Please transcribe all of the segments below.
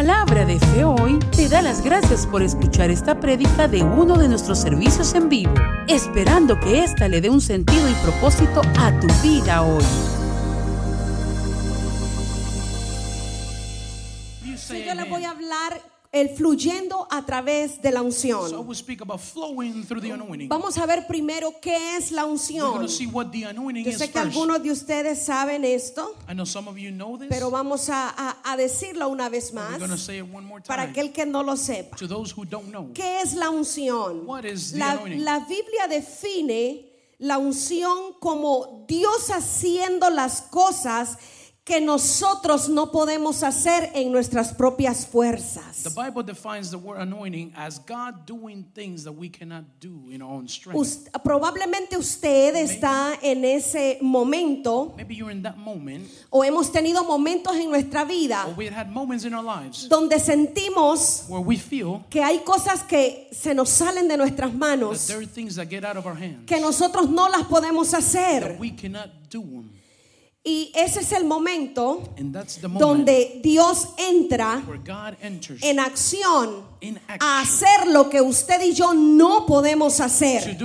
Palabra de Fe Hoy te da las gracias por escuchar esta prédica de uno de nuestros servicios en vivo, esperando que ésta le dé un sentido y propósito a tu vida hoy. Yo les voy a hablar el fluyendo a través de la So unción. we'll speak about flowing through the anointing. Vamos a ver primero qué es la unción. to see what the anointing Yo is sé que first. algunos de ustedes saben esto, I know some of you know this. pero vamos a, a- a decirlo una vez más para aquel que no lo sepa. To those who don't know. ¿Qué es la unción? What is the La, anointing? la Biblia define la unción como Dios haciendo las cosas que nosotros no podemos hacer en nuestras propias fuerzas. The Bible defines the word anointing as God doing things that we cannot do in our own strength. Probablemente usted está en ese momento Maybe you're in that moment, o hemos tenido momentos en nuestra vida or we had moments in our lives donde sentimos where we feel que hay cosas que se nos salen de nuestras that manos there are things that get out of our hands que nosotros no las podemos that hacer. we cannot do them. Y ese es el momento donde Dios entra en acción a hacer lo que usted y yo no podemos to hacer.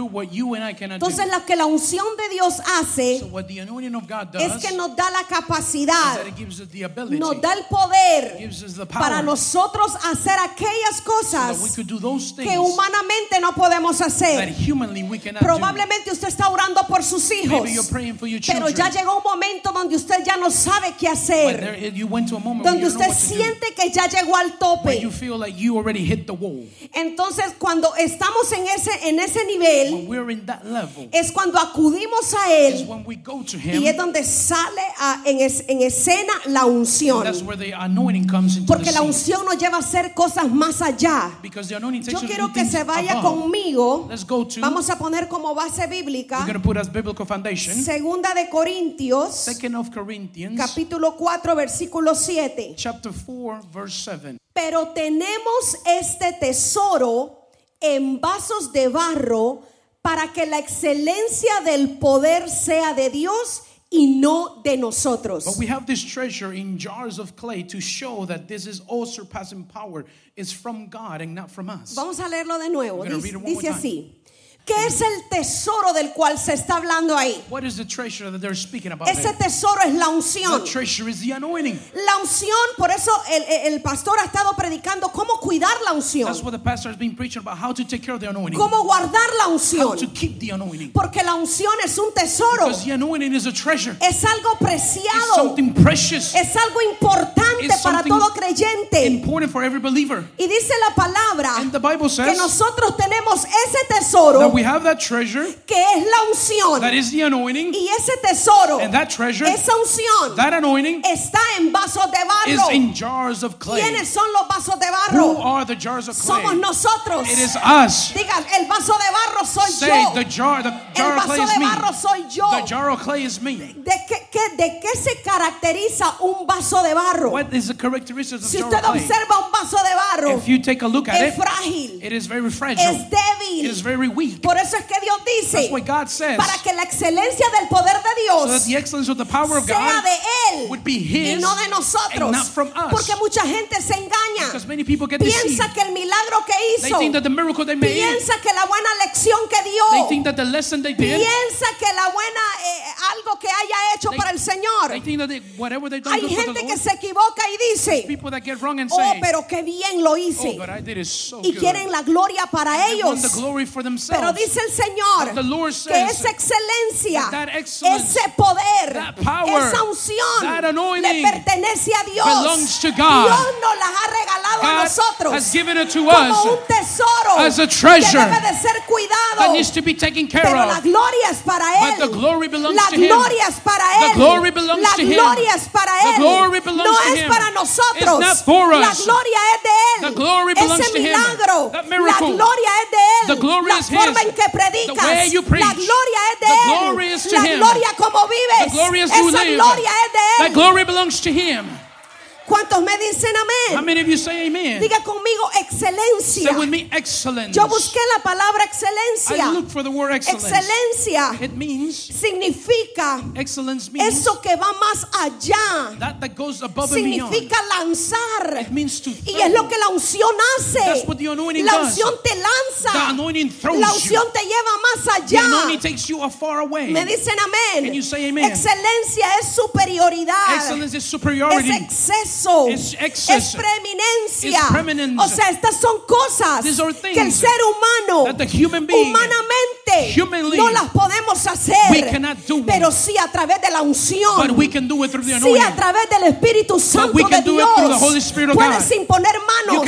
Entonces lo que la unción de Dios hace es que nos da la capacidad, nos da el poder para nosotros hacer aquellas cosas que humanamente no podemos hacer. Probablemente usted está orando por sus hijos, pero ya llegó un momento donde usted ya no sabe qué hacer, there, donde usted siente que ya llegó al tope. like you already hit the wall. Entonces, cuando estamos en ese en ese nivel, level, es cuando acudimos a él to y es Him, donde sale a- en, es- en escena la unción. Porque la unción nos lleva a hacer cosas más allá. Yo quiero que se vaya above. conmigo. To, Vamos a poner como base bíblica Segunda de Corintios, capítulo 4, versículo 7. chapter 4, verse 7. Pero tenemos este tesoro en vasos de barro para que la excelencia del poder sea de Dios y no de nosotros. But we have this treasure in jars of clay to show that this is all surpassing power is from God and not from us. Vamos a leerlo de nuevo. Dice, time. ¿Qué es el tesoro del cual se está hablando ahí? What is the treasure that they're speaking about? Ese tesoro es la unción. The treasure is the anointing. La unción, por eso el, el- pastor ha estado predicando cómo cuidar la unción, That's what the pastor has been preaching about how to take care of the anointing, cómo guardar la unción, to keep the anointing. porque la unción es un tesoro, Because the anointing is a treasure. es algo It's preciado, es algo importante para todo creyente. important for every believer. Y dice la palabra que nosotros tenemos ese tesoro we have that treasure, que es la unción. that is the anointing, Y ese tesoro, and that treasure, esa unción, that anointing está en vasos de is barro. in jars of clay. ¿Quiénes son los vasos de barro? Who are the jars of clay? Somos nosotros. It is us. Digan, el vaso de barro soy Say yo. the jar, the El jar of clay vaso is de me. barro soy yo. The jar of clay is me. ¿De qué, qué- ¿De qué se caracteriza un vaso de barro? What is the characteristics of Si jar usted of clay? observa un vaso de barro, If you take a look at es it, frágil, it is very fragile. es It débil. is very weak. Por eso es que Dios dice, That's what God says. para que la excelencia del poder de So that Dios the excellence of the power of sea God de Él would be y His no de nosotros. and not from us. Porque mucha gente se engaña. Because many people get deceived. Piensa que el milagro que They hizo, think that the miracle they made, piensa que la buena lección que they dio, think that the lesson they did, piensa que la buena eh, algo que haya hecho They- para el Señor. they think that they, whatever they've done Hay the gente que se equivoca y dice, people that get wrong and oh, say, pero qué bien lo oh, hice. but I did it so Y good. quieren la gloria para They ellos. Glory for Pero themselves. dice el Señor the que esa excelencia, that that excellence, ese poder, that power, esa unción le pertenece a Dios. belongs to God. Dios nos las ha regalado a God nosotros has given it to como us un tesoro as a treasure que debe de ser cuidado. that needs to be taken care Pero la of. gloria es para But Él. the glory belongs la to Him. gloria es para The Él. glory belongs la Him. gloria es para The Él. glory belongs no to es Him. para nosotros. It's not for La gloria es de Él. The glory belongs Ese to Him. milagro. That La gloria es de Él. The glory la is forma His. en que predicas. The way you preach. La gloria es de The Él. glory is to la Him. gloria como vives. The glory is you Esa live. gloria es de That Él. ¿Cuántos me dicen How amén? many of you say amen? Diga conmigo excelencia. Say with me, excellence. Yo busqué la palabra I excelencia. look for the word excellence. Excelencia It means, significa excellence means eso que va más allá. that that goes above and beyond. Significa lanzar. It means to Y es lo throw. que la unción hace. That's what the anointing La does. unción te The lanza. anointing throws La you. unción te lleva más The allá. anointing takes you far away. Me dicen amén. And you say amen. Excelencia es superioridad. Excellence is Es superiority. Exceso. Es preeminencia. O sea, estas son cosas que el ser humano being, humanamente no las podemos hacer. we cannot do. Pero sí a través de la unción. But we can do it through the Sí, a través del Espíritu Santo we de Dios. through the Holy Spirit of Puedes imponer manos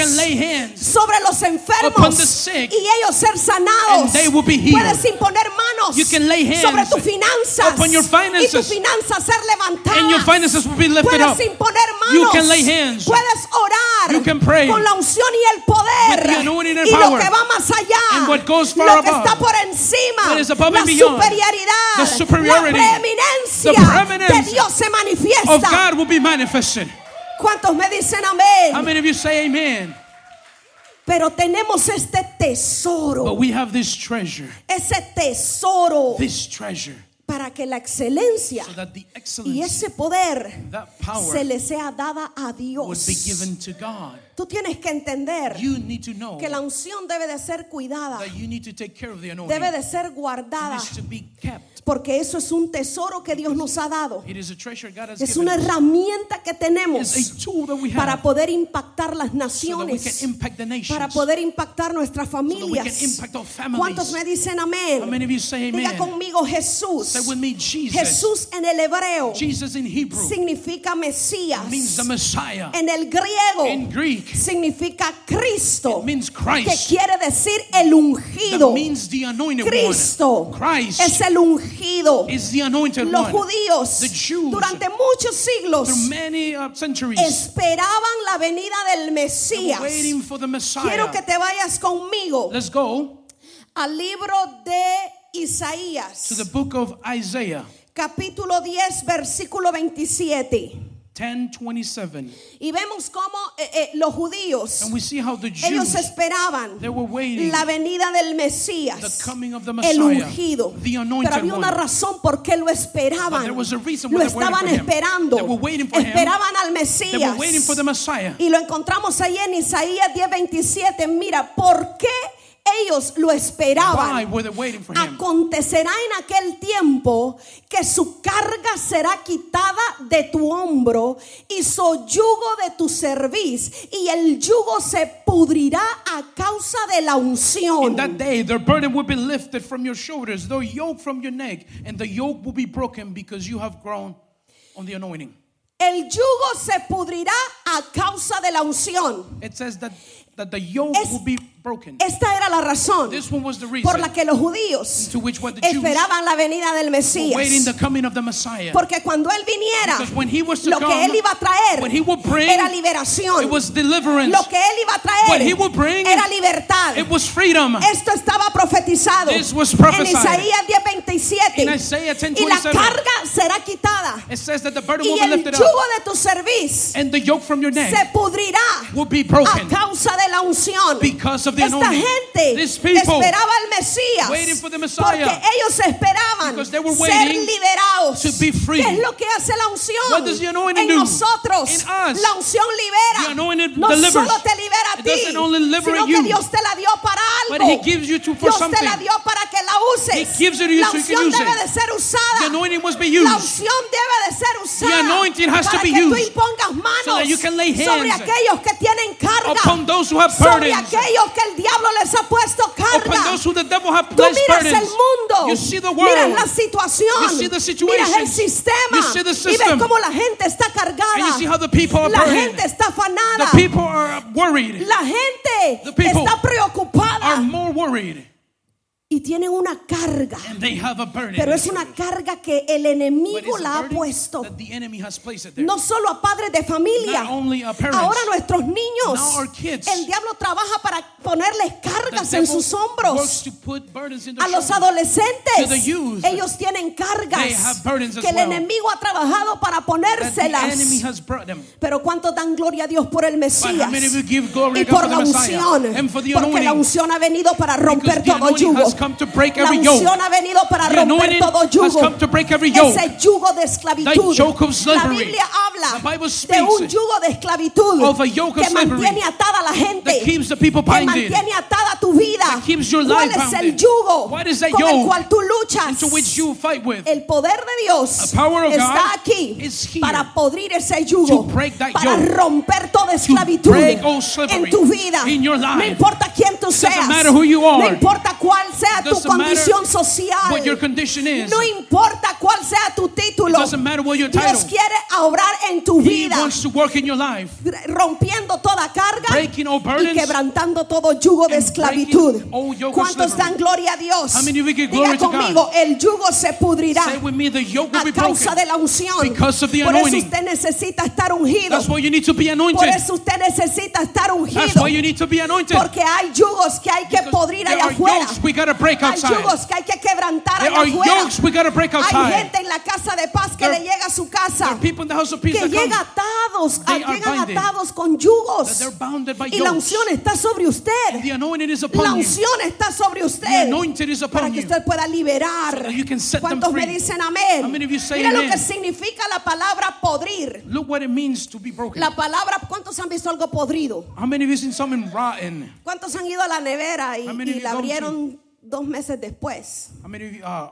sobre los enfermos y ellos ser sanados. Puedes imponer manos sobre tus finanzas y tus finanzas ser levantadas. and your finances will be lifted Puedes imponer manos. You can lay hands. Puedes orar You can pray con la unción y el poder. y lo power. que va más allá. And what goes far lo que above. está por encima. What is above la and beyond. superioridad. The superiority. La preeminencia The de Dios se Of manifiesta. God will be manifested. ¿Cuántos me dicen amén? How many of you say amen? Pero tenemos este tesoro. But we have this treasure. ese tesoro This treasure. Para que la excelencia So y ese poder se le sea dada a would Dios. Tú tienes que entender You need to know que la unción debe de ser cuidada, that you need to take care of the anointing. debe de ser guardada, needs to be kept. porque eso es un tesoro que Dios nos ha dado. It is a treasure God has Es una herramienta que tenemos para poder impactar las so naciones, impact para poder impactar nuestras so familias. impact. ¿Cuántos me dicen amén? Diga conmigo Jesús. Me. Jesús en el hebreo Jesus in Hebrew significa Mesías. means the Messiah. En el griego In Greek, significa Cristo, que quiere decir el ungido. Cristo es el ungido. Los judíos durante muchos siglos uh, esperaban la venida del Mesías. Quiero que te vayas conmigo Let's go al libro de to Isaías, the book of Isaiah capítulo 10, versículo 27. 10:27, Y vemos cómo eh, eh, los judíos, and we see how the ellos Jews esperaban they were waiting la venida del Mesías, the coming of the el Messiah, ungido. the anointed Pero había una razón por qué lo esperaban. there was a reason Lo why estaban esperando. They were waiting for him. Esperaban al They were waiting for the Mesías. Messiah. Y lo encontramos ahí en Isaías 10:27. Mira, ¿por qué ellos lo Why esperaban? were they waiting for him? Acontecerá en aquel tiempo que su carga será quitada de tu hombro y su yugo de tu cerviz y el yugo se pudrirá a causa de la In unción. that day, their burden will be lifted from your shoulders, their yoke from your neck, and the yoke will be broken because you have grown on the anointing. El yugo se pudrirá a causa de la unción. It says that, that the yoke Es- will be broken. Esta era la razón This one was the reason por la que los judíos esperaban la venida del Mesías. the coming of the Messiah. Porque cuando él viniera, Because when he was to lo que come, él iba a traer bring, era liberación. It was deliverance. Lo que él iba a traer What he would bring, era libertad. It was. Esto estaba profetizado This was en. Isaías 10:27. In Isaiah Y la 10:27. carga será quitada. It says that the burden Y will be el lifted yugo up, de tu cerviz and the yoke from your neck se pudrirá will be a causa de la unción. because of the Esta anointing. gente esperaba al Mesías waiting for the porque Messiah ellos esperaban because they were ser liberados. to be free. ¿Qué es lo que hace la unción? What does the anointing en do? nosotros, In us. la unción libera. The anointing no delivers. solo te libera a ti, sino que Dios te la dio para but algo. He gives you to- for Dios te la dio para que la uses. He gives it to you la so you can unción use debe de ser usada. The anointing must be La used unción debe de ser usada. anointing has to para be que tú used impongas manos so that you can lay sobre aquellos que tienen carga. upon those who have sobre aquellos que el diablo les ha puesto carga. upon those who the devil have Tú placed miras burdens. el mundo, You see the miras la world, situación, You see the miras el sistema You see the y ves system. cómo la gente está and you see how the people are La burdened. gente está afanada. The people are worried, La gente The people está preocupada are more worried, y tienen una carga. Pero es una carga que el enemigo la ha puesto. No solo a padres de familia. Ahora nuestros niños. El diablo trabaja para, ponerles cargas en sus hombros. A los adolescentes, ellos tienen cargas que el enemigo ha trabajado para ponérselas. Pero cuánto dan gloria a Dios por el Mesías y por la unción, porque la unción ha venido para romper todo yugo. Has come to break La every yoke. unción ha venido para The romper todo has yugo. come to break every yoke. Ese yugo de esclavitud. That yoke of La slavery. Biblia habla The Bible de un yugo de esclavitud of a yoke of que slavery mantiene atada a la gente, that keeps the people que binded, mantiene atada tu vida. that keeps your ¿Cuál life es el yugo What is that con el yoke cual tú luchas? into which you fight with. El poder de Dios The power of está God aquí is here para podrir ese yugo, to break that para yoke, romper toda esclavitud break all slavery en tu vida. in your life. No importa quién tú It doesn't seas, matter who you are. no importa cuál sea tu condición social, what your condition is. no importa cuál sea tu título. Dios quiere obrar en tu vida, rompiendo toda carga y quebrantando todo yugo de esclavitud. ¿Cuántos dan gloria a Dios? Diga conmigo, el yugo se pudrirá a causa de la unción. Por eso usted necesita estar ungido. Por eso usted necesita estar ungido. Porque hay yugos que hay que podrir allá afuera. Yokes we gotta break Hay outside. yugos que hay que quebrantar There allá are afuera. yokes we gotta break Hay outside. gente en la casa de paz que There- le llega a su There casa are people in the house of peace que that come llega atados, They are llegan binded. atados con yugos. they're bounded by Y la unción está sobre usted. The anointing is La upon you. unción está sobre The usted. anointed is Para upon que you. usted pueda liberar. So that you can set them ¿Cuántos me free? dicen amén? How many of you say Mira lo que significa la palabra podrir. Look what it means to be broken. La palabra, ¿cuántos han visto algo podrido? How many of you seen something rotten? ¿Cuántos han ido a la nevera y, How many of y you la gone to- abrieron dos meses después? How many of you, uh,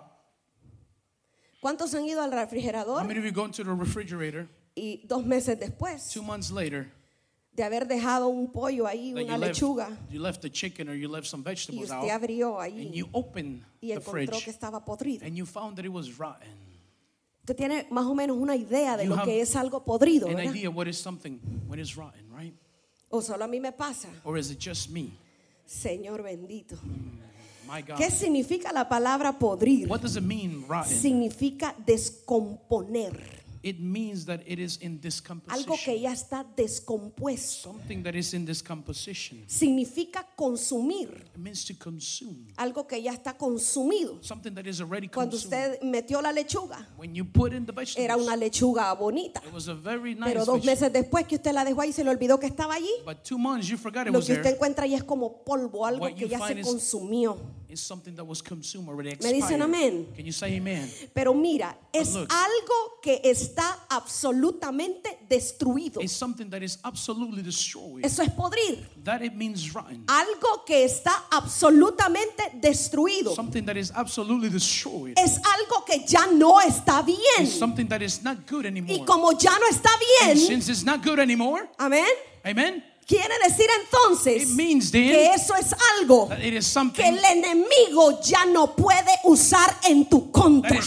¿Cuántos han ido al how refrigerador many of you gone to the refrigerator y dos meses después two months later de haber dejado un pollo ahí, that una you left, lechuga, you left the chicken or you left some y vegetables usted out abrió and ahí you opened y the encontró fridge que estaba podrido? and you found that it was rotten? Usted tiene más o menos una idea de You lo have que es algo podrido, An ¿verdad? idea what is something when it's rotten, right? O solo a mí me pasa. Or is it just me? Señor bendito. ¿Qué significa la palabra podrir? What does it mean, rotten? Significa descomponer. It means that it is in Algo que discomposition. ya está descompuesto. Something that is in discomposition. Significa consumir. It means to consume. Algo que ya está consumido. Something that is already Cuando consumed. usted metió la lechuga, When you put in the era una vegetables, lechuga bonita. it was a very nice Pero dos meses después que usted la dejó ahí, se le olvidó que estaba allí. But two months you forgot it Lo was que usted there. encuentra ahí es como polvo, algo What que ya se consumió. It's something that was consumed already ¿Me dicen amén? Can you say amen? Pero mira, es look. algo que está absolutamente destruido. It's something that is absolutely destroyed. Eso es podrir. That it means rotten. Algo que está absolutamente destruido. Something that is absolutely destroyed. Es algo que ya no está bien. It's something that is not good Y anymore. como ya no está bien, since it's not good anymore, amén. amen, Quiere decir entonces means que then eso es algo que el enemigo ya no puede usar en tu contra.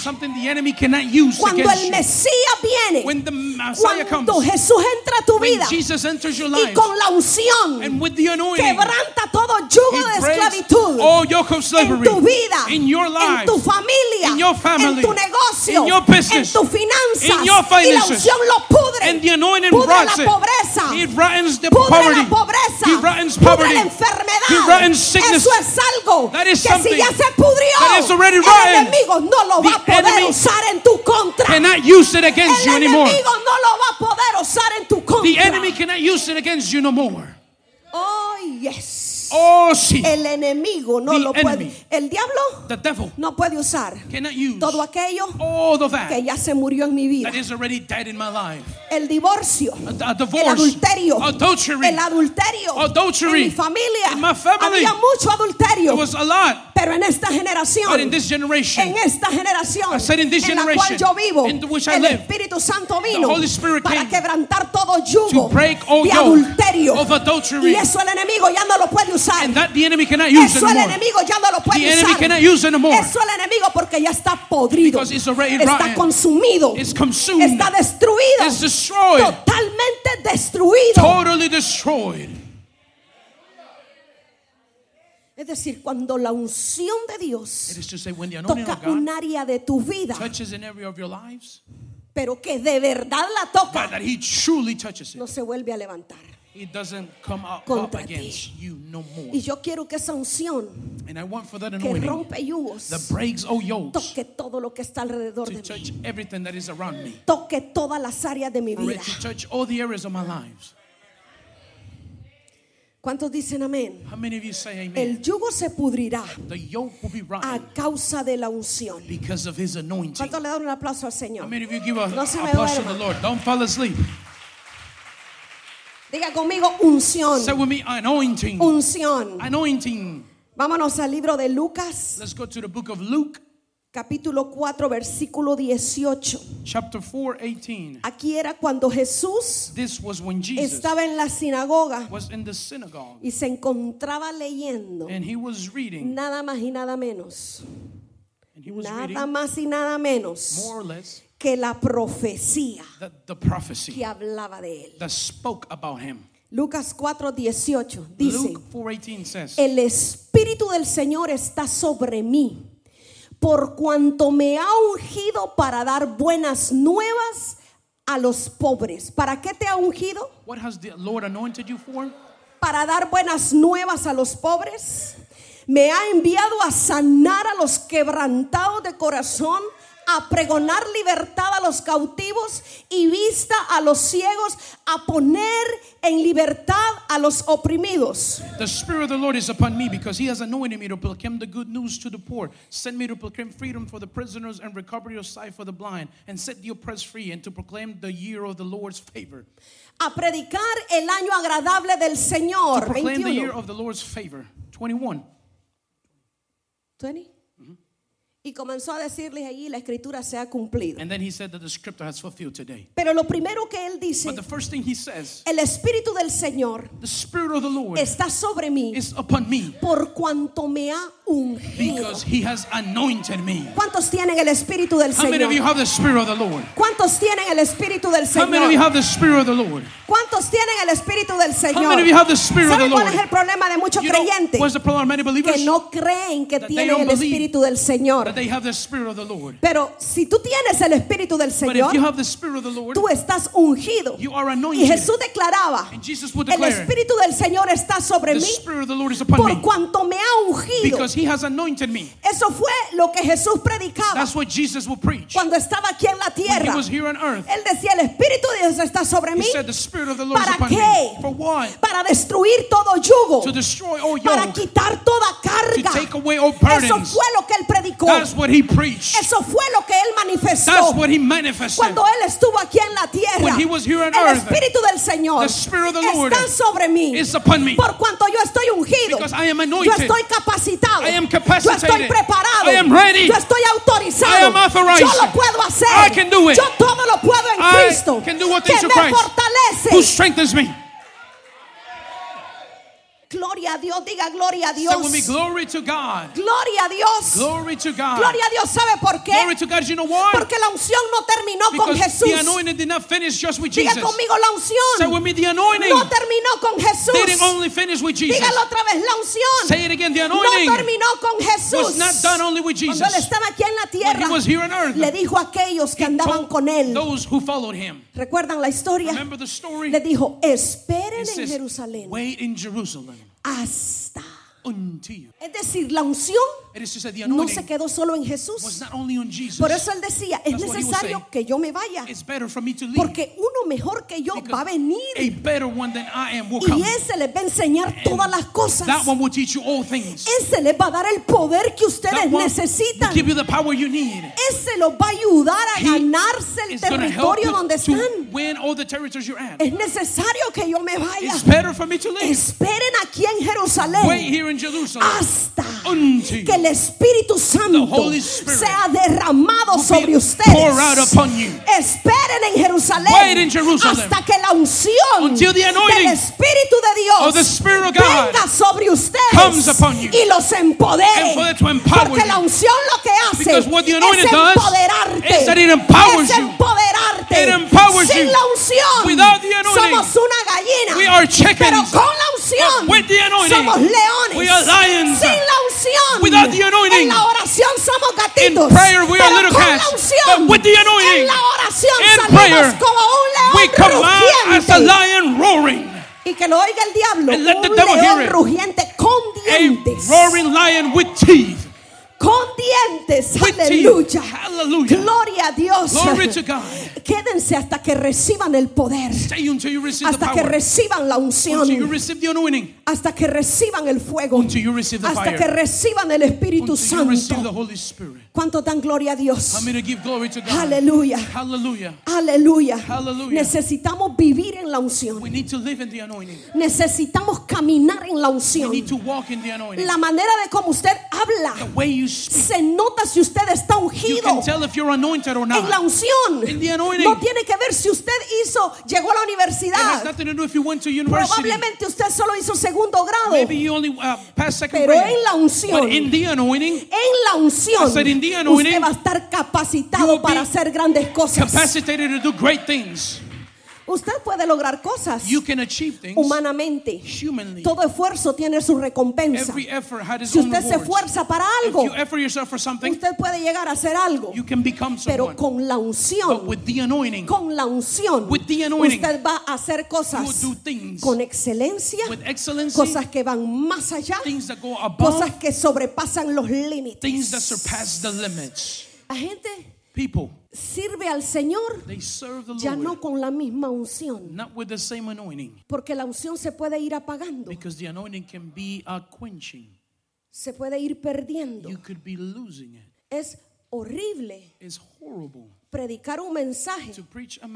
Cuando el. Mesías viene, Messiah comes, cuando Jesús entra a tu vida your y life, con la unción anointing, quebranta todo yugo de esclavitud en tu vida, your en life, tu familia, family, en tu negocio, business, en tus finanzas, y la unción lo pudre, pudre la pobreza, pudre poverty. la pobreza, He rottens poverty. la enfermedad. He rottens sickness. Eso es algo That is que si something ya se pudrió, that is already el rotten. enemigo no lo va a The poder enemy usar en tu contra. Cannot use it against El you anymore. enemigo no lo va a poder usar en tu contra. The enemy cannot use it against you no more. Oh, yes. Oh, sí. El enemigo no The lo puede. enemy. El diablo The devil no puede usar use todo aquello que ya se murió en mi vida. that is already dead in my life. El divorcio, A, a divorce, el adulterio, adultery. el adulterio Adultery. en mi familia. In my family. Había mucho adulterio, There was a lot. pero en esta generación, But in this generation, en esta generación, I said in this en la cual yo vivo, in which I el live, Espíritu Santo vino para quebrantar todo yugo de adulterio. of adultery. Y eso el enemigo ya no lo puede usar. And that the enemy cannot use Eso el anymore. enemigo ya no lo puede The enemy usar. cannot use anymore. Eso el enemigo porque ya está podrido. Because it's already está consumido. It's consumed. Está destruido. It's destroyed. Totalmente destruido. Totally destroyed. Es decir, cuando la unción de Dios say, toca un área de tu vida, touches an area of your lives, pero que de verdad la but toca, that He truly touches it, no se vuelve a levantar. It doesn't come up, up against you no more. Y yo quiero que esa unción And I want for that que anointing rompe yugos that breaks all yokes toque todo lo que está alrededor to de mí. touch everything that is around me. Toque todas las áreas de mi vida. it to touch all the areas of my lives. ¿Cuántos dicen amén? How many of you say amen? El yugo se pudrirá The yoke will be a causa de la unción. because of his anointing. ¿Cuántos le dan un aplauso al How Señor? many of you give a No se me applause to duerma. the Lord? Don't fall asleep. Diga conmigo unción. Say with me, anointing. Unción. Anointing. Vámonos al libro de Lucas, Let's go to the book of Luke, capítulo 4, versículo 18. chapter 4, 18. Aquí era cuando Jesús This was when Jesus estaba en la sinagoga was in the synagogue y se encontraba leyendo and he was reading, nada más y nada menos, and he was nada reading más y nada menos more or less que la profecía the, the prophecy que hablaba de él. that spoke about him. Lucas 4, 18 dice, Luke 4:18 says, el Espíritu del Señor está sobre mí, por cuanto me ha ungido para dar buenas nuevas a los pobres. ¿Para qué te ha ungido? What has the Lord anointed you for? Para dar buenas nuevas a los pobres. Me ha enviado a sanar a los quebrantados de corazón, a pregonar libertad a los cautivos y vista a los ciegos, a poner en libertad a los oprimidos. The Spirit of the Lord is upon me because He has anointed me to proclaim the good news to the poor, sent me to proclaim freedom for the prisoners and recovery of sight for the blind, and set the oppressed free, and to proclaim the year of the Lord's favor. A predicar el año agradable del To Señor. proclaim the year 21. of the Lord's favor. 21. 20. Y comenzó a decirles allí, la escritura se ha cumplido. And then He said that the scripture has fulfilled today. Pero lo primero que él dice, But the first thing He says, el Espíritu del Señor the Spirit of the Lord está sobre mí is upon me por cuanto me ha ungido. because He has anointed me. ¿Cuántos tienen el Espíritu del How many of you Señor? have the Spirit of the Lord? ¿Cuántos tienen el Espíritu del How many of you Señor? have the Spirit of the Lord? ¿Cuántos tienen el Espíritu del How many of you Señor? have the Spirit of the ¿Saben cuál Lord? es el problema de muchos You know, creyentes? what's the problem of many believers? Que no creen que tienen el Espíritu del Señor. That they have the Spirit of the Lord. Pero si tú tienes el Espíritu del But if you Señor, have the Spirit of the Lord, tú estás ungido. you are Y anointed. Jesús declaraba, And Jesus would el Espíritu del Señor está sobre the mí Spirit of the Lord is upon por me cuanto me ha ungido. because He has anointed me. Eso fue lo que Jesús predicaba That's what Jesus will preach. cuando estaba aquí en la tierra. was here on earth, Él decía, el Espíritu de Dios está sobre He mí said, The Spirit of the Lord is ¿Para qué? para destruir todo yugo, To destroy all para quitar toda to carga. take away all Eso fue lo que Él predicó. That's what He preached. Eso fue lo que Él manifestó. That's what He manifested. Cuando Él estuvo aquí en la tierra, When he was here on el earth, Espíritu del Señor the Spirit of the Lord está sobre mí. is upon me. Por cuanto yo estoy ungido, Because I am yo anointed. estoy capacitado, I am yo capacitated. estoy preparado, I am ready. yo estoy autorizado, I am authorized. yo lo puedo hacer, I can do it. yo todo lo puedo en I Cristo, can do all que me Christ. fortalece. Who strengthens me? Gloria a Dios, diga gloria a Say Dios. with me, glory to God. Gloria a Dios. Glory to God. Gloria a Dios, ¿sabe por qué? Glory to God. You know why? Porque la unción no terminó con Because Jesús. the anointing did not finish just with Diga Jesus. conmigo la unción. Say with me, the anointing No terminó con Jesús. didn't only finish with Jesus. Dígalo otra vez, la unción. Say it again, the No anointing terminó con Jesús. was not done only with Cuando Jesus. él estaba aquí en la When tierra, he was here on earth, le dijo a aquellos que andaban con él. those who followed him. ¿Recuerdan la historia? Le dijo, esperen en Jerusalén wait in Jerusalem hasta. Until you. Es decir, la unción no se quedó solo en Jesús. Por eso él decía, es necesario que yo me vaya. It's better for me to leave. Porque uno mejor que yo va a venir. better one than I am will come. Y ese les va a enseñar todas las cosas. That one will teach you all things. Ese les va a dar el poder que ustedes necesitan. will give you the power you need. Ese los va a ayudar a ganarse el territorio donde están. Es necesario que yo me vaya. It's better for me to leave. Esperen aquí en Jerusalén Hasta que el Espíritu Santo sea derramado sobre ustedes. Esperen en Jerusalén hasta que la unción del Espíritu de Dios venga sobre ustedes y los empodere. Porque la unción lo que hace es empoderarte. es you. empoderarte. It empowers Sin you. la unción Without the anointing, somos una gallina. we are chickens. Pero con la unción with the anointing, somos leones. we are lions. Sin la unción Without the anointing, en la oración somos In prayer, we are little cats. But with the anointing, en la oración in prayer, como un león We come out as a lion roaring. Y que lo oiga el diablo. And let the un devil hear it. rugiente con A roaring lion with teeth. Con dientes. Aleluya. Hallelujah. Gloria a Dios. Quédense hasta que reciban el poder. Hasta que reciban la unción. Hasta que reciban el fuego. Hasta que reciban el Espíritu Santo. ¿Cuánto dan gloria a Dios? Aleluya. Aleluya. Necesitamos vivir en la unción. We need to live in the anointing. Necesitamos caminar en la We unción. need to walk in the anointing. La manera de cómo usted The habla way you speak. se nota si usted está You ungido can tell if you're anointed or en la unción. No tiene que ver si usted hizo, llegó a la universidad. Probablemente usted solo hizo segundo grado. Maybe you only uh, Pero grade. en la unción. But in the anointing, En la unción, I said in the anointing, usted va a estar you capacitado will para be hacer grandes cosas. capacitated to do great things. Usted puede lograr cosas You can achieve things humanamente. humanly. Todo esfuerzo tiene su recompensa. Every effort had its Si own usted se esfuerza para If algo, you effort yourself for something, usted puede llegar a hacer algo. you can become Pero someone. con la But unción, with the anointing, con la unción, With the anointing, usted va a hacer you will cosas do things con excelencia, with cosas que van más allá, that go cosas above, que sobrepasan los that límites. surpass the limits. La gente People, sirve al Señor ya no con la misma unción, not with the same anointing, porque la unción se puede ir apagando, because the anointing can be quenching. se puede ir perdiendo. You could be losing it. Es horrible It's horrible predicar un mensaje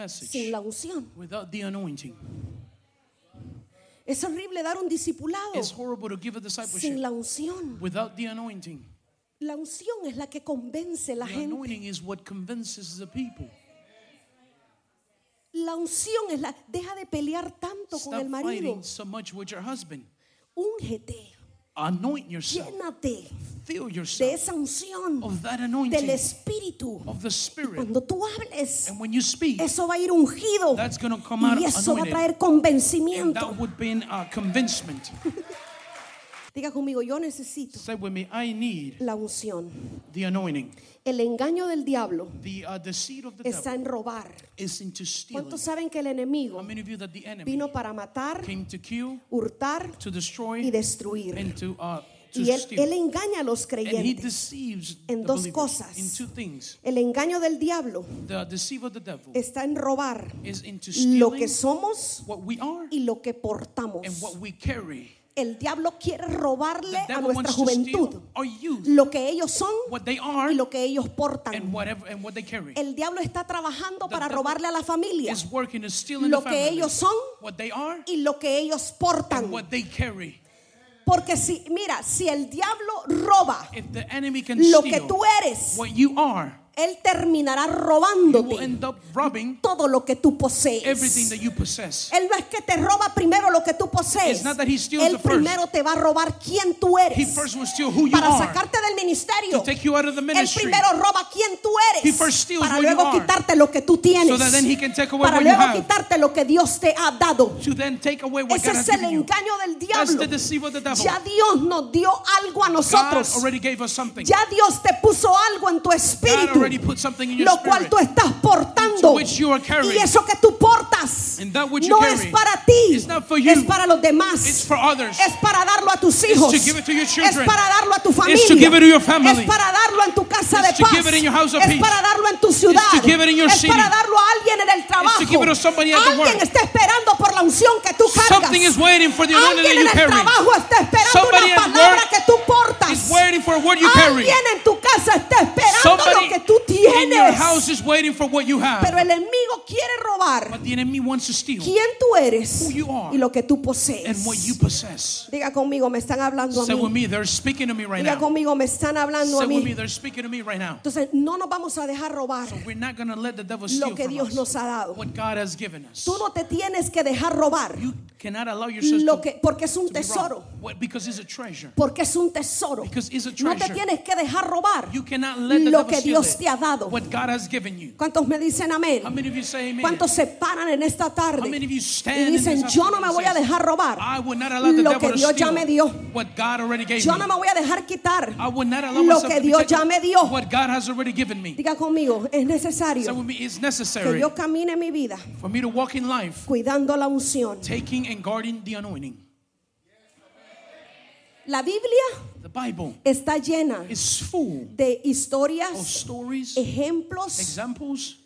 sin la unción. without the anointing. Es horrible dar un discipulado It's horrible to give a sin la unción. Without the anointing. La unción es la que convence a la The gente. anointing is what convinces the people. La unción es la. Deja de pelear tanto con Stop el marido. fighting so much with your husband. Úngete, Anoint yourself. llénate Fill de yourself esa unción of that del anointing Espíritu. of the Spirit. Cuando tú hables, And when you speak, eso va a ir ungido that's going to come out y eso va a anointed. traer And convencimiento. that would be a convincement. Diga conmigo, yo necesito Say with me, I need la unción. the anointing. El engaño del diablo The uh, deceit of the está en robar. is into stealing. ¿Cuántos saben que el How enemigo many of you that the enemy vino para matar, came to kill, hurtar to destroy, y destruir? and to, uh, Y él, él engaña a los creyentes. en dos cosas. El engaño del diablo está en robar lo que somos y lo que portamos. El diablo quiere robarle a nuestra juventud lo que ellos son y lo que ellos and portan. whatever and what they carry. El diablo está trabajando The para robarle a la familia lo que ellos son y lo que ellos portan. Porque si, mira, si el diablo roba lo que tú eres, what you are, él terminará he will robándote todo lo que tú posees. everything that you possess. Él no es que te roba primero lo que tú posees. Él primero te va a robar quién tú eres. Para sacarte del ministerio. Él primero roba quién tú eres. Para luego quitarte lo que tú tienes. Para luego quitarte lo que Dios te ha dado. Ese es el engaño del diablo. Ya Dios nos dio algo a nosotros. Ya Dios te puso algo en tu God espíritu. Lo cual tú estás portando. Y eso que tú portas no es para ti. Es para los demás. It's for others. Es para darlo a tus hijos. es para darlo a tu familia. Es para darlo en tu casa de paz. es para darlo en tu ciudad. es para darlo a alguien en el trabajo. alguien está esperando por la unción que tú cargas. Something is waiting for the anointing that alguien en el trabajo está esperando una palabra que tú portas. Alguien en tu casa está esperando lo que tú your tienes. house is waiting for what you have. Pero el enemigo quiere robar But the enemy wants to steal quién tú eres Who you are. y lo que tú posees. and what you possess. Diga conmigo, me están hablando a Say with mí. me, they're speaking to me right Diga now. conmigo, me están hablando a Say with me, mí. they're speaking to me right now. Entonces, no nos vamos a dejar robar So we're not going to let the devil steal lo que Dios nos ha dado. what God has given us. Tú no te tienes que dejar robar You cannot allow yourself lo que porque es un tesoro. robbed. What? Because it's a treasure. Porque es un tesoro. Because it's a No te treasure. tienes que dejar robar lo que Dios. Te ha dado. what God has given you. ¿Cuántos me dicen amén? How many of you say amen? ¿Cuántos se paran en esta tarde How many of you y stand in dicen, yo no me voy a dejar robar? I would not allow the Lo que Dios ya me dio. what God already gave Yo me. no me voy a dejar quitar I would not allow lo que Dios ya me dio. what God has already given me. Diga conmigo, es necesario que yo camine mi vida for me to walk in life cuidando la unción. taking and guarding the anointing. La Biblia The Bible está llena is full de of historias, stories, ejemplos examples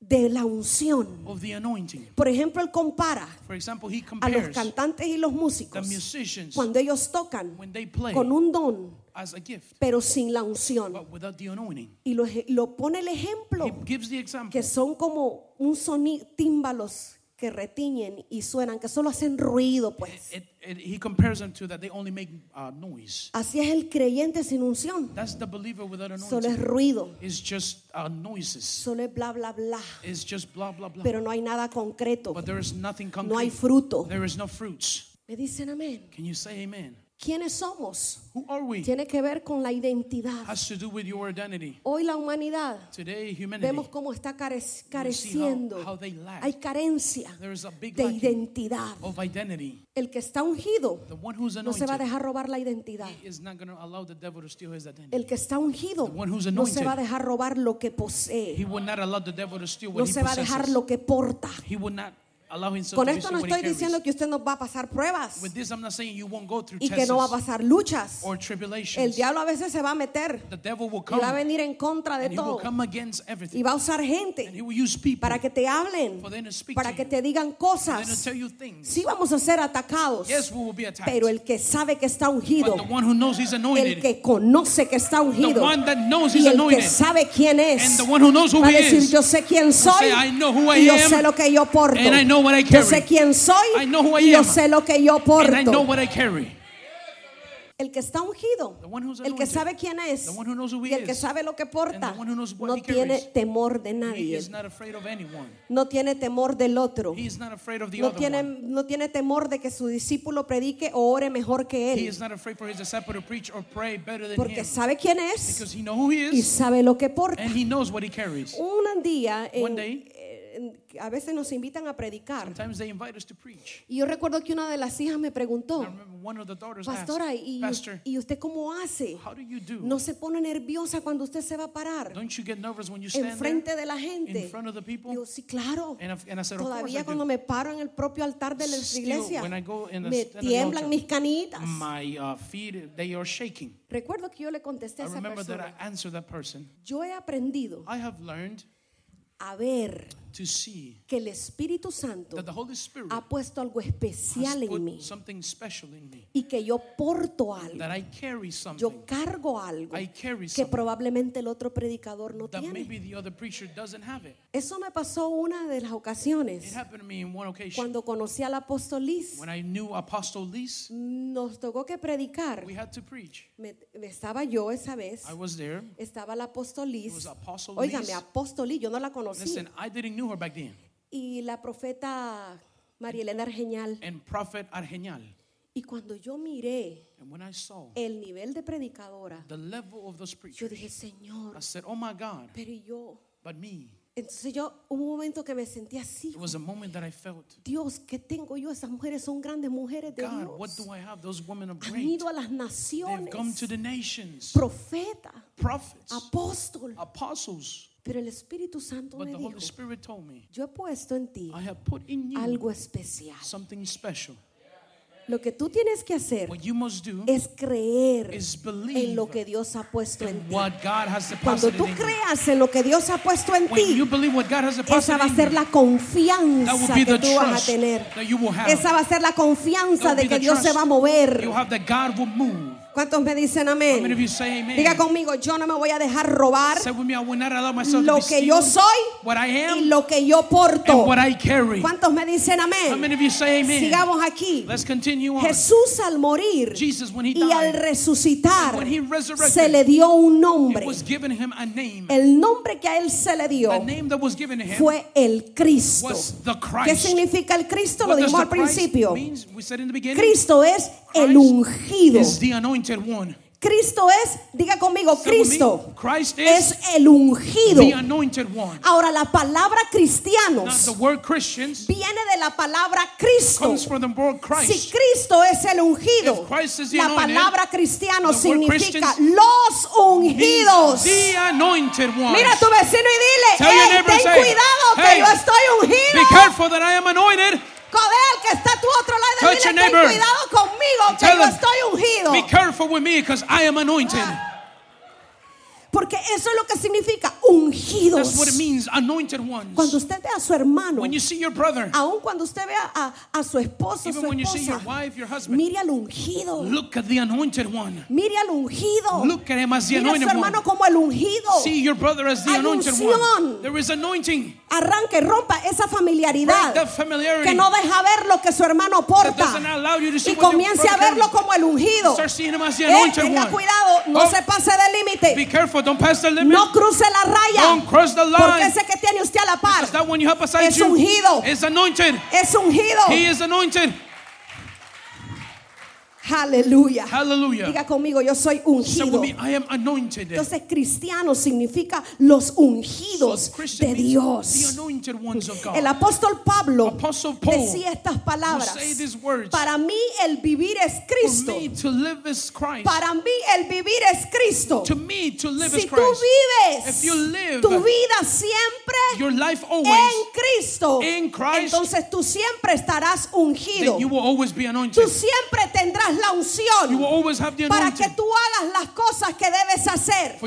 de la unción. of the anointing. Por ejemplo, él compara For example, he a los cantantes y los músicos musicians cuando ellos tocan when they play con un don, as a gift, pero sin la unción. but without the anointing. Y lo, lo pone el ejemplo He gives the example que son como un sonido, tímbalos que retiñen y suenan, que solo hacen ruido, pues. It, it, he compares them to that they only make uh, noise. Así es el creyente sin unción. That's the believer without Solo es anointing. ruido, It's just uh, noises. solo es bla, bla, bla. It's just blah blah blah. Pero no hay nada concreto. But there is nothing No hay fruto. There is no fruits. Me dicen amén. Can you say amen? ¿Quiénes somos? Who are we? Tiene que ver con la identidad. Has to do with your identity. Hoy la humanidad Today, humanity. vemos cómo está carec- careciendo. how lack. Hay carencia de identidad. of identity. El que está ungido The one who's no se va a anointed dejar robar la identidad. is not going to allow the devil to steal his identity. El que está ungido The one who's no se anointed. va a dejar robar lo que He posee. will not allow the devil to steal No what he se va a dejar lo que porta. He will not Con to esto no estoy diciendo que usted no va a pasar pruebas With this, I'm not saying you won't go through y que no va a pasar luchas. or El diablo a veces se va a meter y come va a venir en contra de todo y va a usar gente para que te hablen, para que te digan cosas. Sí vamos a ser atacados, Yes, we will be attacked. pero el que sabe que está ungido, el que conoce que está ungido y el que sabe quién es, va a decir yo sé quién soy say, "I know who I y yo sé lo que yo porto. And I know what I Yo carry. sé quién soy I know who I y yo am, sé lo que yo and I know porto. what I carry. El que está ungido, The one who's el que sabe quién es y el que sabe lo que porta, no tiene temor de nadie, no tiene temor del otro. He is not afraid of the No tiene, no tiene temor de que su discípulo predique o ore mejor que He él. is not afraid for his disciple to preach or pray better than Porque sabe quién es Because he knows who he y sabe lo que porta. and he knows what he carries. Un día, en- a veces nos invitan a predicar. Sometimes they invite us to preach. Y yo recuerdo que una de las hijas me preguntó, pastora, ¿y, Pastor, ¿y usted cómo hace? how do you do? ¿No se pone nerviosa cuando usted se va a parar Don't you get nervous when you stand enfrente there de la in gente? front of the people? Yo, sí, claro. And I, and I said, Todavía cuando do. me paro en el propio altar de la iglesia, me tiemblan mis canitas. My uh, feet, they are shaking. Recuerdo que yo le contesté I a esa remember that I persona, answered that person. yo he aprendido I have learned a ver to see que el Espíritu Santo that the Holy Spirit ha puesto algo has especial en put mí something special in me. y que yo porto algo, That I carry yo something cargo algo I carry que probablemente el otro predicador no that tiene. maybe the other preacher doesn't have it. Eso me pasó una de las It ocasiones happened to me in one occasion cuando conocí al apóstol Liz. when I knew Apostle. Nos tocó que predicar. We had to preach. Me- estaba yo esa vez, I was there. estaba el apóstol It Liz. was Apostle Óigame, Liz. apóstol Liz, yo no la conocí. Listen, I didn't know her back then. Y la profeta María Elena Argeñal. And Prophet Argenial. Y cuando yo miré And when I saw el nivel de predicadora, the level of those yo dije, Señor, I said, Oh my God, pero ¿y yo. but me. Entonces yo, hubo un momento que me sentí así. It was a moment that I felt, Dios, ¿qué tengo yo? Esas mujeres son grandes mujeres de God, what Dios. do I have? Those women are Han ido a las naciones. to Pero el Espíritu Santo But me the dijo, Holy Spirit told me, yo he puesto en ti I have put in you algo especial. something special. Lo que tú tienes que hacer es creer en lo que Dios ha puesto en ti. Cuando tú creas en lo que Dios ha puesto en ti, esa va a ser la confianza que tú vas a tener. Esa va a ser la confianza de que Dios se va a mover. ¿Cuántos me dicen amén? you say amen? Diga conmigo, yo no me voy a dejar robar lo que yo soy y lo que yo porto. and what I carry. ¿Cuántos me dicen How amén? many of you say amen? Sigamos aquí. Let's continue on. Jesús al morir y al resucitar, when he resurected, se le dio un nombre. El nombre que a él se le dio fue el Cristo. ¿Qué significa el Cristo? Lo dijimos al principio. means? We said in the beginning, Cristo es el ungido. Anointed one. Cristo es, diga conmigo, Cristo es el ungido. the anointed one. Ahora la palabra cristianos the word Christians viene de la palabra Cristo. comes from the word Si. Cristo es el ungido, la palabra cristiano significa los ungidos. Mira a tu vecino y dile, Tell your "Ey, neighbor, ten cuidado que "Hey, yo estoy ungido. Joder, que está a tu otro lado, Touch dile, your ten cuidado conmigo que Tell yo estoy ungido. Be careful with me because I am anointed. Porque eso es lo que significa ungidos. That's what it means, anointed ones. Cuando usted ve a su hermano, When you see your brother, aun cuando usted ve a, a su esposo, even su when you see your esposa, wife, your husband, mire al ungido. look at the anointed one. Mire al ungido. Look at him as the Mire a su anointed hermano one. como el ungido. See your brother as the Hay anointed unción. one. There is anointing. Arranque, rompa esa familiaridad que no deja ver lo que su hermano porta y comience a verlo como el ungido. The Eh, tenga cuidado, no Oh, se pase del límite. No cruce la raya. Porque ese que tiene usted a la par es ungido. is anointed. es ungido. Aleluya. Hallelujah. Diga conmigo, yo soy ungido. me, I am anointed. Entonces, cristiano significa los ungidos So de Dios. The anointed ones of God. El apóstol Pablo decía estas palabras. will say these words. Para mí el vivir es Cristo. me to live is Christ. Para mí el vivir es Cristo. To me to live Si is tú vives If you live tu vida siempre Your life always, en Cristo, in Christ, entonces tú siempre estarás ungido. then you will always be Tú siempre tendrás la unción You will always have the para que tú hagas las cosas que debes hacer.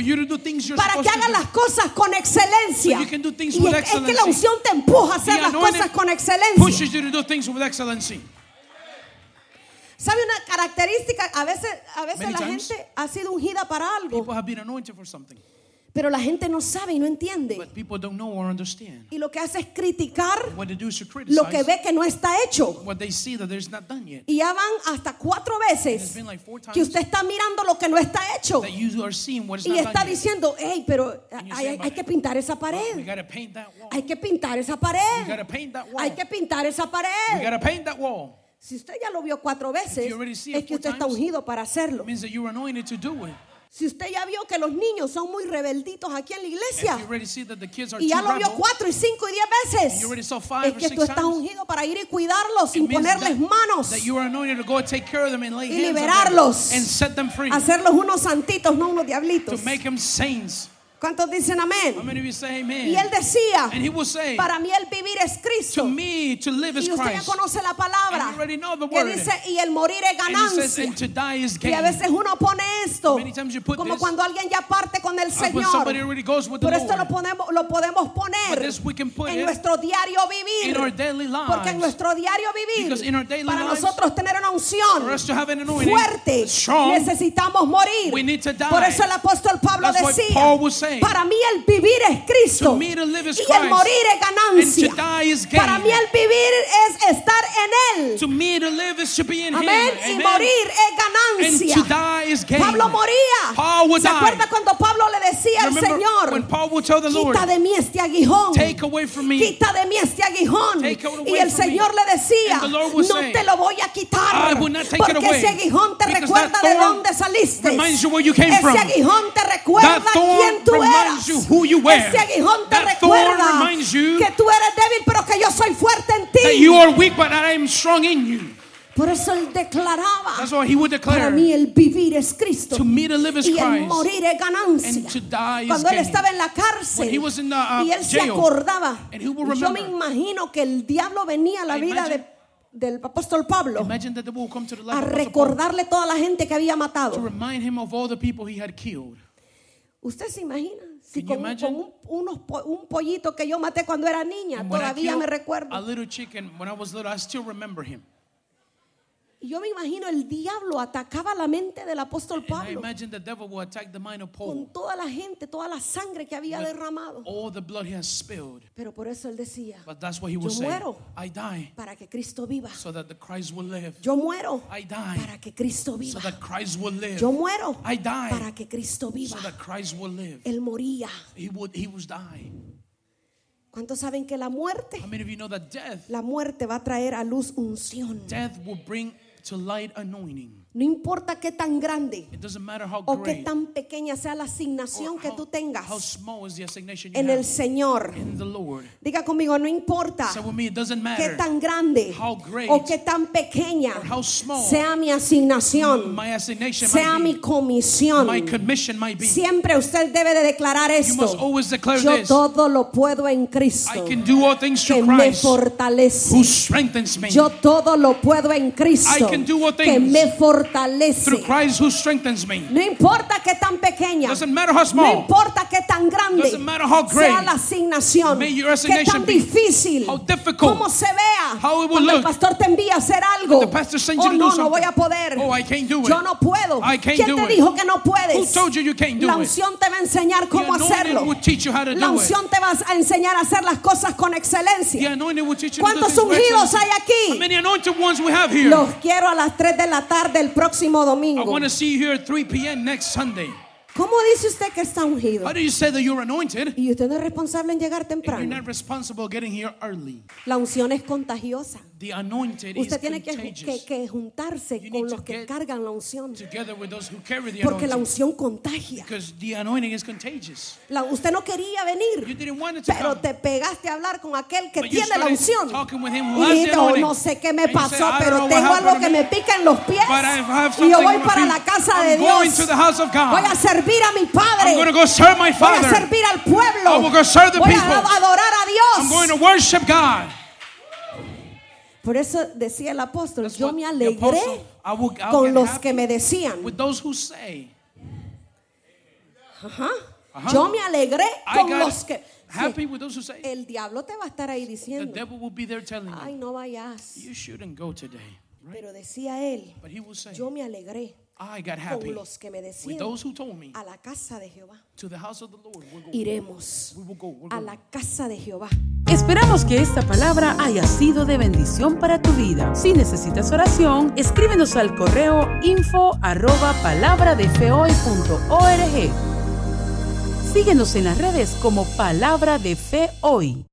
Para que hagas las cosas con excelencia. So you can do things Y with es, es que la unción te empuja a hacer las cosas con excelencia. Pushes you to do things with excellency. ¿Sabe una característica? A veces, a veces Many la times, gente ha sido ungida para algo, Pero la gente no sabe y no entiende. but people don't know or understand. Y lo que hace es criticar What they do is to lo que ve que no está hecho. what they see that there's not done yet. Y ya van hasta cuatro veces been like four que usted está mirando lo que no está hecho. that you are seeing what is Y not está done yet. diciendo, hey, pero And you hay, hay que pintar esa We pared. gotta paint that wall. Hay que pintar esa We pared. gotta paint that wall. Hay que pintar esa We pared. gotta paint that wall. Si usted ya lo vio cuatro veces, you already see it es que four usted está times, ungido para hacerlo. It means that you're anointed to do it. Si usted ya vio que los niños son muy rebelditos aquí en la iglesia y ya lo vio cuatro y cinco y diez veces, es que tú estás ungido para ir y cuidarlos sin ponerles manos, Y liberarlos. hacerlos unos santitos, no unos diablitos. ¿Cuántos dicen How amén? many of you say amen? Y él decía, say, para mí el vivir es to Cristo. me, to live is Y usted ya conoce la palabra que dice y el morir es says, ganancia. is Y a veces uno pone esto como this cuando alguien ya parte con el as when Señor. Pero esto lo ponemos, lo podemos poner en nuestro diario vivir. Porque en nuestro diario vivir, para lives, nosotros tener una unción fuerte, necesitamos morir. Por eso el apóstol Pablo That's decía, para mí el vivir es Cristo To me to live is y el morir es ganancia. Para mí el vivir es estar en Él. To me to live is to be in Amén. Him. Y morir es ganancia. Pablo moría. ¿Se acuerda cuando Pablo le decía al Señor, when Paul would tell the Lord, quita de mí este aguijón? Take away from me. Quita de mí este aguijón. Y el. Señor le decía, no te lo voy a I quitar. Porque away. ese aguijón te recuerda de dónde saliste. reminds you where you came ese from. aguijón te recuerda quién tú reminds eras. you who you were. Ese aguijón te recuerda reminds you que tú eres débil, pero que yo soy fuerte en ti. that you are weak, but I am strong in you. Por eso él declaraba, That's why he would para declare, mí el vivir es Cristo. to me to live is y el Christ. morir es ganancia. and to die is Cuando él gain. estaba en la cárcel When he was in the, uh, y él se jail, acordaba, and he will y yo me remember. imagino que el diablo venía a la I vida de- del apóstol Pablo to a recordarle toda la gente que había to matado. remind him of all the people he had killed. ¿Usted se imagina? Si Can con, con un, unos un pollito que yo maté cuando era niña, And todavía me recuerdo. a little chicken when I was little, I still remember him. Yo me imagino el diablo atacaba la mente del apóstol Pablo imagine the devil will attack the mind of Paul. con toda la gente, toda la sangre que había derramado. All the blood he has spilled. Pero por eso él decía, But that's what he will Yo say. muero. I die para que Cristo viva. so that the Christ will live. Yo muero I die para que Cristo so viva. that Christ will live. Yo muero I die para que Cristo so viva. that Christ will live. Él moría. He would he was die. ¿Cuántos saben que la muerte, la muerte va a traer a luz unción? death will bring to light anointing? No importa qué tan grande o qué tan pequeña sea la asignación que tú tengas en el Señor. in the Lord. Diga conmigo, no importa qué tan grande o qué tan pequeña sea mi asignación, sea mi comisión. my commission might be. Siempre usted debe de declarar You must esto. Yo todo lo puedo en Cristo I can do all things que me fortalece. Yo todo lo puedo en Cristo que me fortalece. Through Christ who strengthens me. No importa qué tan pequeña, Doesn't matter how no small. importa qué tan grande Doesn't matter how great. sea la asignación, May your assignation tan difícil, How difficult. cómo se vea. How it will Cuando el look. pastor te envía a hacer algo, the pastor sends oh you to no, do no voy a poder. Oh, I can't do it. Yo no puedo. I can't ¿Quién do te it. dijo que no puedes? Who told you you can't do la it? unción te va a enseñar cómo anointing hacerlo. will teach you how to do La it. unción te va a enseñar a hacer las cosas con The excelencia. ¿Cuántos ungidos hay aquí? How many anointed ones we have here? Los quiero a las 3 de la tarde el próximo I want to see you here at 3 p.m. next Sunday. ¿Cómo dice usted que está ungido? How do you say that you're anointed Y usted no es responsable en llegar and you're temprano. not responsible getting here early? La unción es contagiosa. The anointed Usted is tiene que, contagious. que- que juntarse You con los que cargan la unción. Together with those who carry the Porque la anointing. unción contagia. Because the anointing is contagious. La- usted no quería You venir, didn't want it to pero come. te pegaste a hablar con aquel que But you tiene la unción. Y no sé qué me you pasó, say, "I don't pero tengo algo que me, me pica en los pies. Y yo voy para la casa I'm de Dios. Voy a servir a mi Padre. I'm going to go serve my Voy a Father. servir al pueblo. I will go serve the Voy a people. adorar a I'm going Dios. to worship God. Por eso decía el apóstol, That's yo me the alegré apostle- con los que me decían. with those who say, Ajá. Ajá. Yo me alegré I con los que... happy with those who say. el diablo te va a estar ahí The diciendo, devil will be there telling ay, no vayas. you shouldn't go today. Right? Pero decía él, But he will say, yo me alegré I got con happy los que me with decían, those who told me a la casa de Jehová. to the house of the Lord. We'll go. Iremos We will go. We'll a go. la casa de Jehová. Esperamos que esta palabra haya sido de bendición para tu vida. Si necesitas oración, escríbenos al correo info arroba palabradefehoy.org. Síguenos en las redes como Palabra de Fe Hoy.